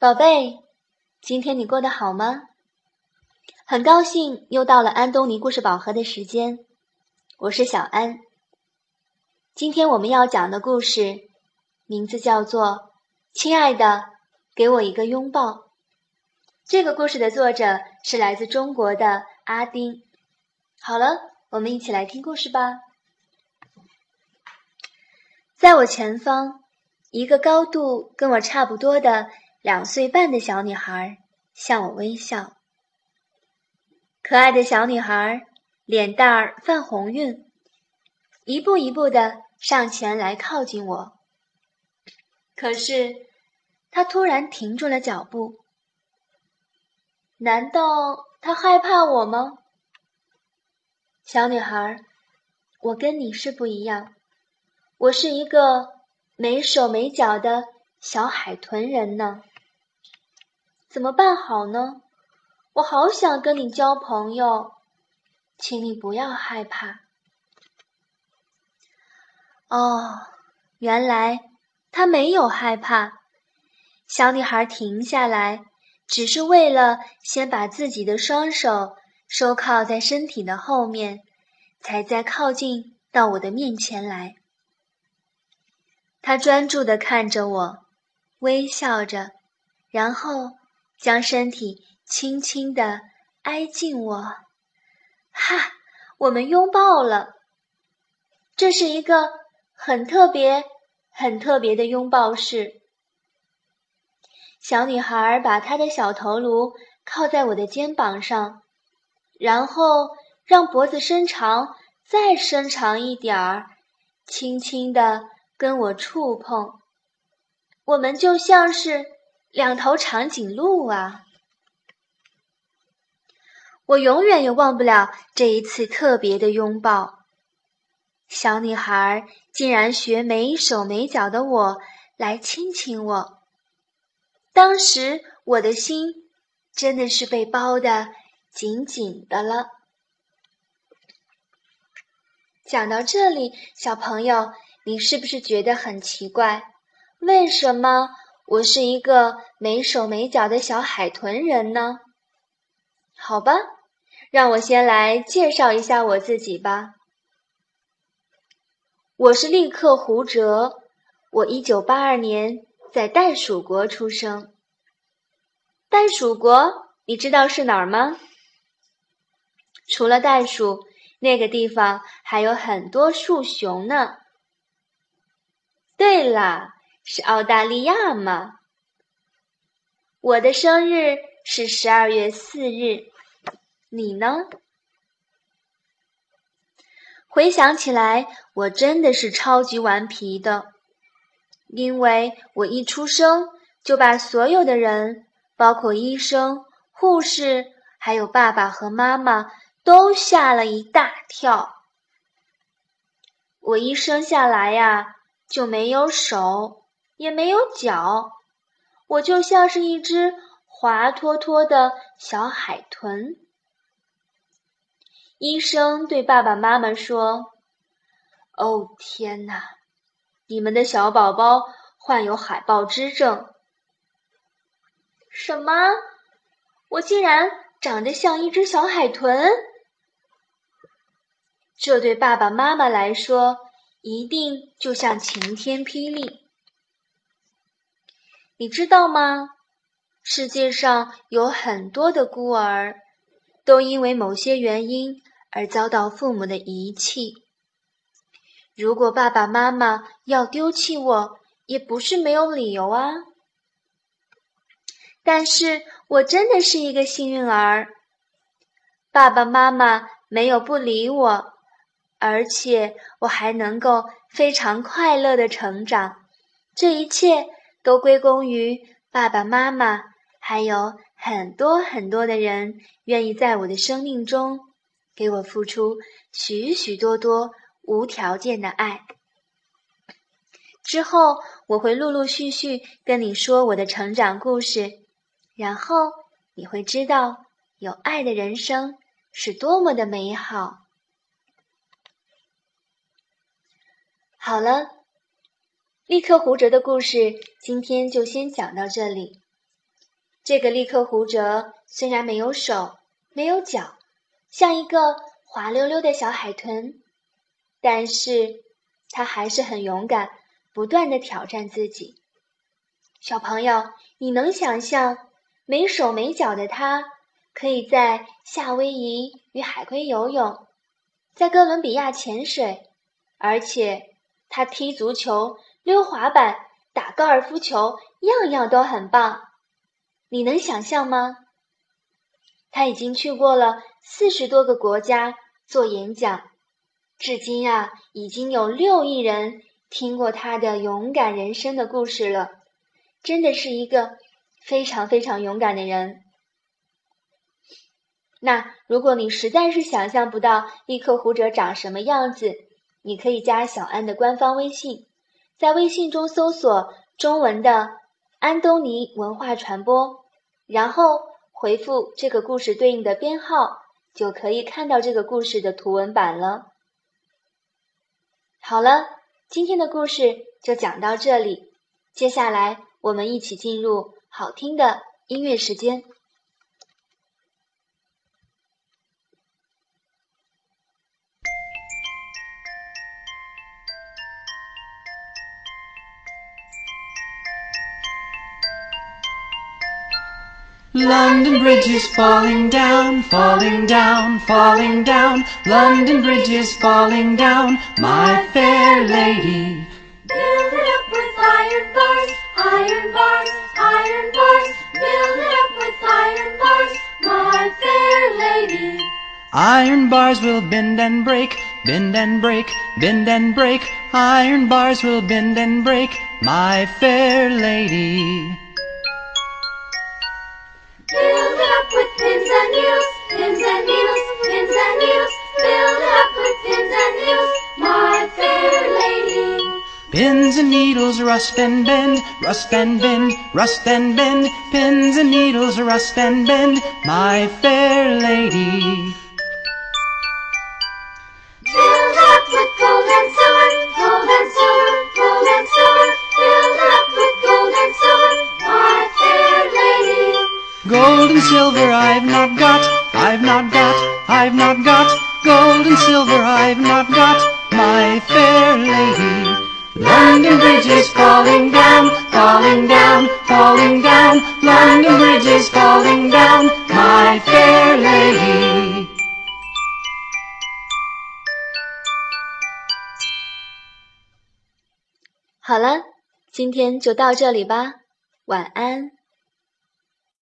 宝贝，今天你过得好吗？很高兴又到了安东尼故事宝盒的时间，我是小安。今天我们要讲的故事名字叫做《亲爱的，给我一个拥抱》。这个故事的作者是来自中国的阿丁。好了，我们一起来听故事吧。在我前方，一个高度跟我差不多的。两岁半的小女孩向我微笑，可爱的小女孩脸蛋儿泛红晕，一步一步的上前来靠近我。可是，她突然停住了脚步。难道她害怕我吗？小女孩，我跟你是不一样，我是一个没手没脚的小海豚人呢。怎么办好呢？我好想跟你交朋友，请你不要害怕。哦，原来他没有害怕。小女孩停下来，只是为了先把自己的双手收靠在身体的后面，才再靠近到我的面前来。她专注的看着我，微笑着，然后。将身体轻轻地挨近我，哈，我们拥抱了。这是一个很特别、很特别的拥抱式。小女孩把她的小头颅靠在我的肩膀上，然后让脖子伸长，再伸长一点儿，轻轻地跟我触碰。我们就像是。两头长颈鹿啊！我永远也忘不了这一次特别的拥抱。小女孩竟然学没手没脚的我来亲亲我，当时我的心真的是被包的紧紧的了。讲到这里，小朋友，你是不是觉得很奇怪？为什么？我是一个没手没脚的小海豚人呢，好吧，让我先来介绍一下我自己吧。我是利克胡哲，我一九八二年在袋鼠国出生。袋鼠国，你知道是哪儿吗？除了袋鼠，那个地方还有很多树熊呢。对了。是澳大利亚吗？我的生日是十二月四日，你呢？回想起来，我真的是超级顽皮的，因为我一出生就把所有的人，包括医生、护士，还有爸爸和妈妈，都吓了一大跳。我一生下来呀，就没有手。也没有脚，我就像是一只滑脱脱的小海豚。医生对爸爸妈妈说：“哦，天哪，你们的小宝宝患有海豹之症。”什么？我竟然长得像一只小海豚？这对爸爸妈妈来说，一定就像晴天霹雳。你知道吗？世界上有很多的孤儿，都因为某些原因而遭到父母的遗弃。如果爸爸妈妈要丢弃我，也不是没有理由啊。但是我真的是一个幸运儿，爸爸妈妈没有不理我，而且我还能够非常快乐的成长。这一切。都归功于爸爸妈妈，还有很多很多的人愿意在我的生命中给我付出许许多多无条件的爱。之后我会陆陆续续跟你说我的成长故事，然后你会知道有爱的人生是多么的美好。好了。利克胡哲的故事今天就先讲到这里。这个利克胡哲虽然没有手，没有脚，像一个滑溜溜的小海豚，但是他还是很勇敢，不断的挑战自己。小朋友，你能想象没手没脚的他，可以在夏威夷与海龟游泳，在哥伦比亚潜水，而且他踢足球、溜滑板、打高尔夫球，样样都很棒。你能想象吗？他已经去过了四十多个国家做演讲，至今啊，已经有六亿人听过他的勇敢人生的故事了。真的是一个非常非常勇敢的人。那如果你实在是想象不到利克胡哲长什么样子，你可以加小安的官方微信，在微信中搜索中文的安东尼文化传播。然后回复这个故事对应的编号，就可以看到这个故事的图文版了。好了，今天的故事就讲到这里，接下来我们一起进入好听的音乐时间。London Bridge is falling down, falling down, falling down. London Bridge is falling down, my fair lady. Build it up with iron bars, iron bars, iron bars. Build it up with iron bars, my fair lady. Iron bars will bend and break, bend and break, bend and break. Iron bars will bend and break, my fair lady. Pins and needles, pins and needles, pins and needles. Build up with pins and needles, my fair lady. Pins and needles rust and bend, rust and bend, rust and bend. Pins and needles rust and bend, my fair lady. Gold and silver I've not got, I've not got, I've not got. Gold and silver I've not got, my fair lady. London Bridge is falling down, falling down, falling down. London Bridge is falling down, my fair lady. 好了，今天就到这里吧，晚安。